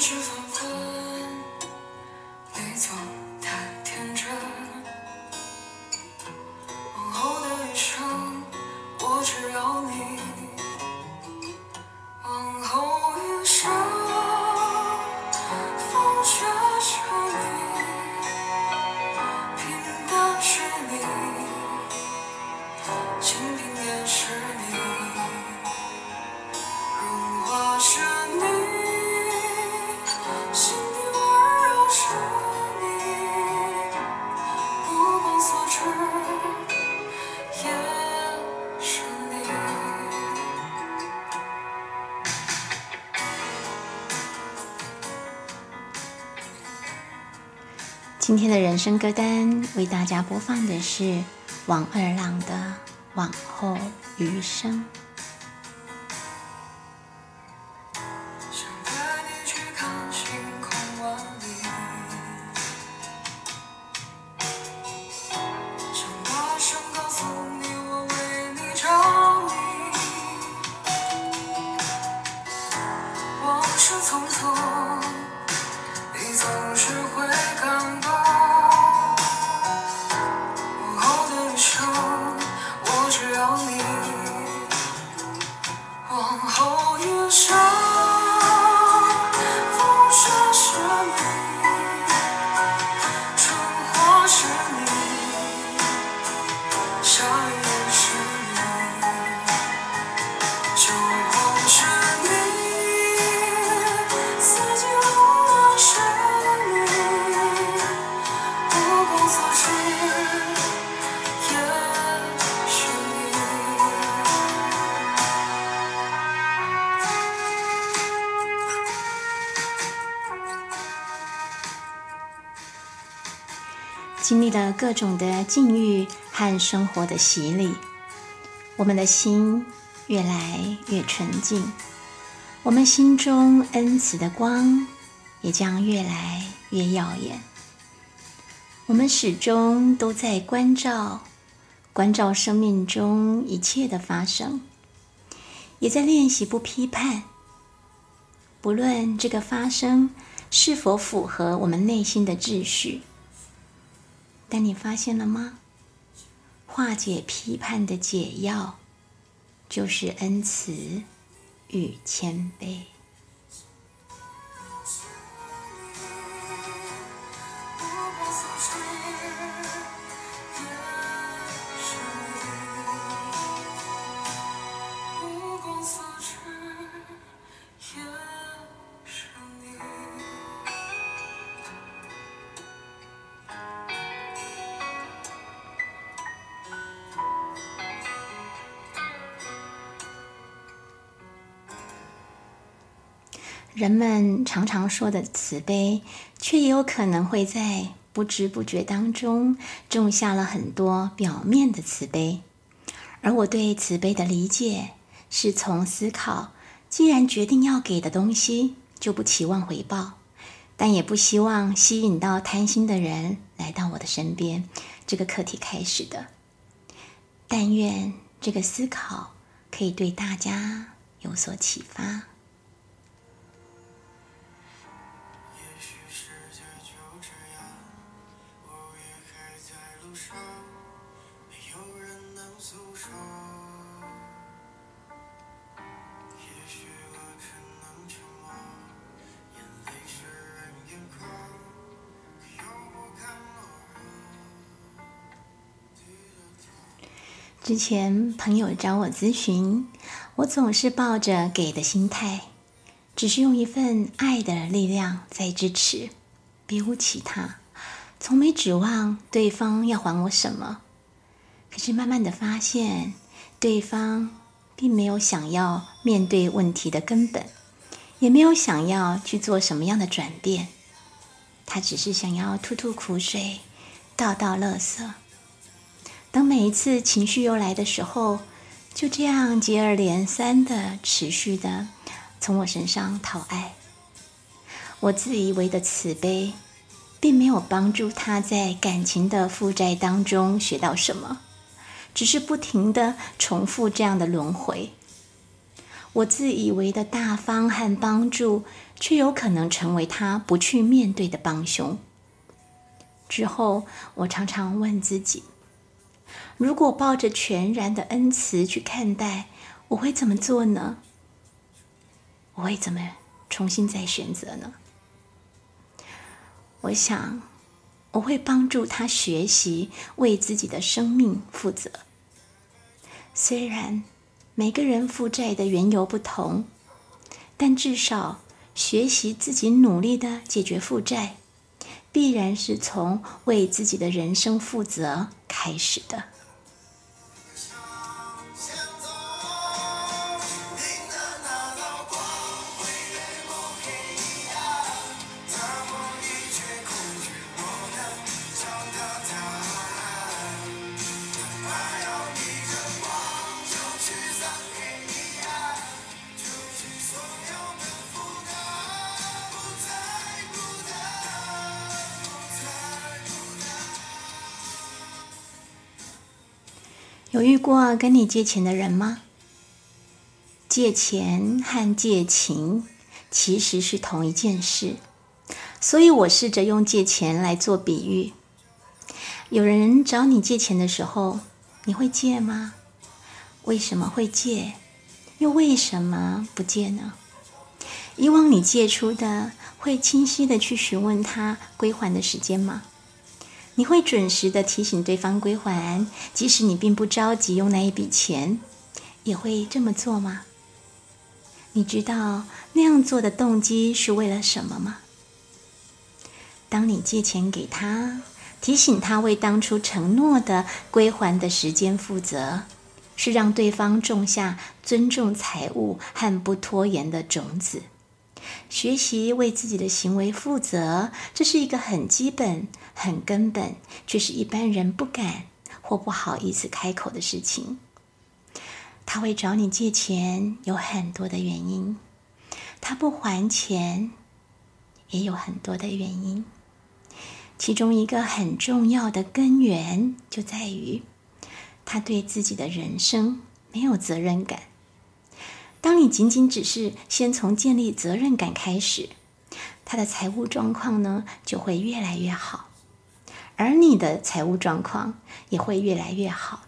truth. 今天的人生歌单为大家播放的是王二浪的《往后余生》。匆匆，经历了各种的境遇和生活的洗礼，我们的心越来越纯净，我们心中恩慈的光也将越来越耀眼。我们始终都在关照，关照生命中一切的发生，也在练习不批判，不论这个发生是否符合我们内心的秩序。但你发现了吗？化解批判的解药，就是恩慈与谦卑。人们常常说的慈悲，却也有可能会在不知不觉当中种下了很多表面的慈悲。而我对慈悲的理解，是从思考，既然决定要给的东西，就不期望回报，但也不希望吸引到贪心的人来到我的身边，这个课题开始的。但愿这个思考可以对大家有所启发。之前朋友找我咨询，我总是抱着给的心态，只是用一份爱的力量在支持，别无其他，从没指望对方要还我什么。可是慢慢的发现，对方并没有想要面对问题的根本，也没有想要去做什么样的转变，他只是想要吐吐苦水，倒倒垃圾。等每一次情绪又来的时候，就这样接二连三的持续的从我身上讨爱。我自以为的慈悲，并没有帮助他在感情的负债当中学到什么，只是不停的重复这样的轮回。我自以为的大方和帮助，却有可能成为他不去面对的帮凶。之后，我常常问自己：如果抱着全然的恩慈去看待，我会怎么做呢？我会怎么重新再选择呢？我想，我会帮助他学习为自己的生命负责。虽然每个人负债的缘由不同，但至少学习自己努力的解决负债，必然是从为自己的人生负责开始的。有遇过跟你借钱的人吗？借钱和借情其实是同一件事，所以我试着用借钱来做比喻。有人找你借钱的时候，你会借吗？为什么会借？又为什么不借呢？以往你借出的，会清晰的去询问他归还的时间吗？你会准时的提醒对方归还，即使你并不着急用那一笔钱，也会这么做吗？你知道那样做的动机是为了什么吗？当你借钱给他，提醒他为当初承诺的归还的时间负责，是让对方种下尊重财物和不拖延的种子。学习为自己的行为负责，这是一个很基本、很根本，却是一般人不敢或不好意思开口的事情。他会找你借钱，有很多的原因；他不还钱，也有很多的原因。其中一个很重要的根源，就在于他对自己的人生没有责任感。当你仅仅只是先从建立责任感开始，他的财务状况呢就会越来越好，而你的财务状况也会越来越好，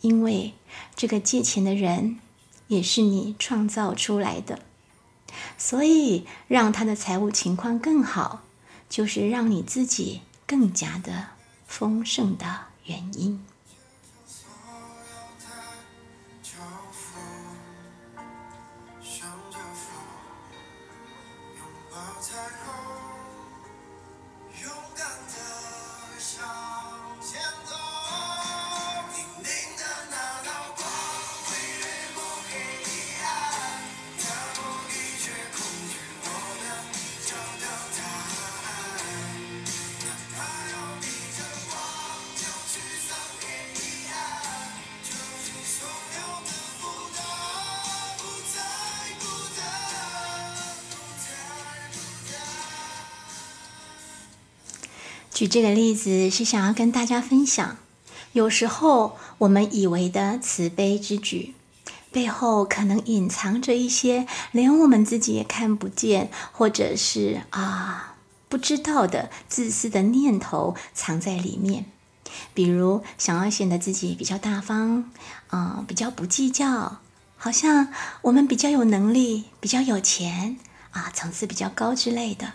因为这个借钱的人也是你创造出来的，所以让他的财务情况更好，就是让你自己更加的丰盛的原因。举这个例子是想要跟大家分享，有时候我们以为的慈悲之举，背后可能隐藏着一些连我们自己也看不见，或者是啊不知道的自私的念头藏在里面。比如想要显得自己比较大方，啊，比较不计较，好像我们比较有能力，比较有钱，啊，层次比较高之类的。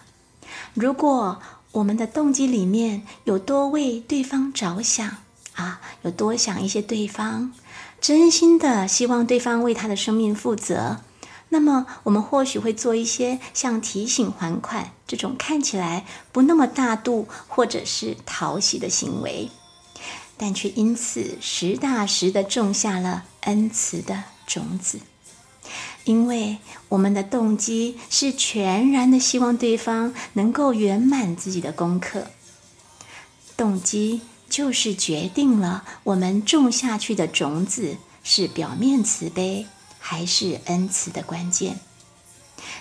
如果我们的动机里面有多为对方着想啊，有多想一些对方，真心的希望对方为他的生命负责，那么我们或许会做一些像提醒还款这种看起来不那么大度或者是讨喜的行为，但却因此实打实的种下了恩慈的种子。因为我们的动机是全然的希望对方能够圆满自己的功课，动机就是决定了我们种下去的种子是表面慈悲还是恩慈的关键。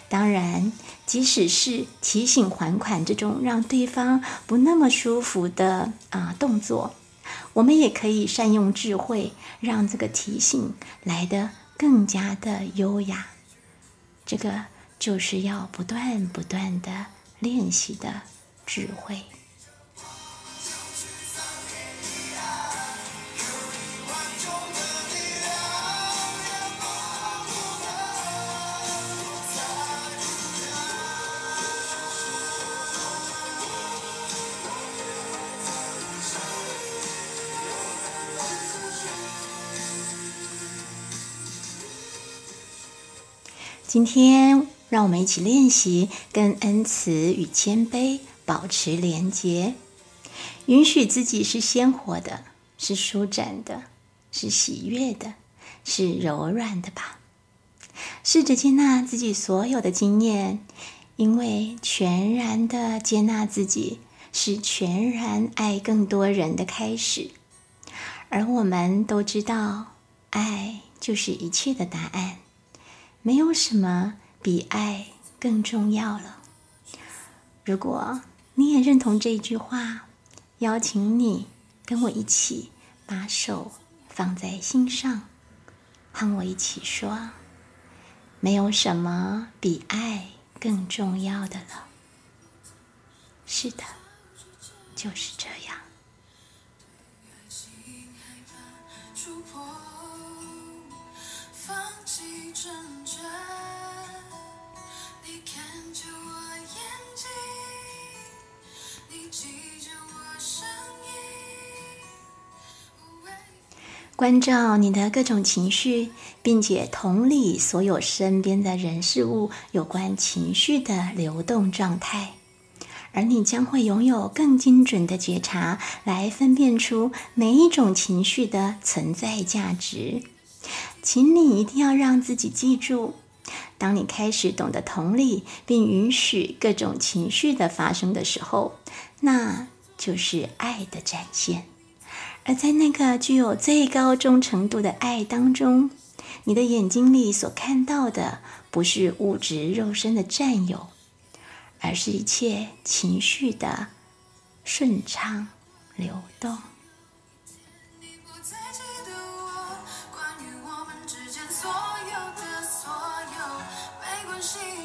当然，即使是提醒还款这种让对方不那么舒服的啊动作，我们也可以善用智慧，让这个提醒来的。更加的优雅。这个就是要不断不断的练习的智慧。今天，让我们一起练习跟恩慈与谦卑保持连结，允许自己是鲜活的，是舒展的，是喜悦的，是柔软的吧。试着接纳自己所有的经验，因为全然的接纳自己，是全然爱更多人的开始。而我们都知道，爱就是一切的答案。没有什么比爱更重要了。如果你也认同这一句话，邀请你跟我一起把手放在心上，和我一起说：没有什么比爱更重要的了。是的，就是这样。关照你的各种情绪，并且同理所有身边的人事物有关情绪的流动状态，而你将会拥有更精准的觉察，来分辨出每一种情绪的存在价值。请你一定要让自己记住：当你开始懂得同理，并允许各种情绪的发生的时候，那就是爱的展现。而在那个具有最高忠诚度的爱当中，你的眼睛里所看到的不是物质肉身的占有，而是一切情绪的顺畅流动。she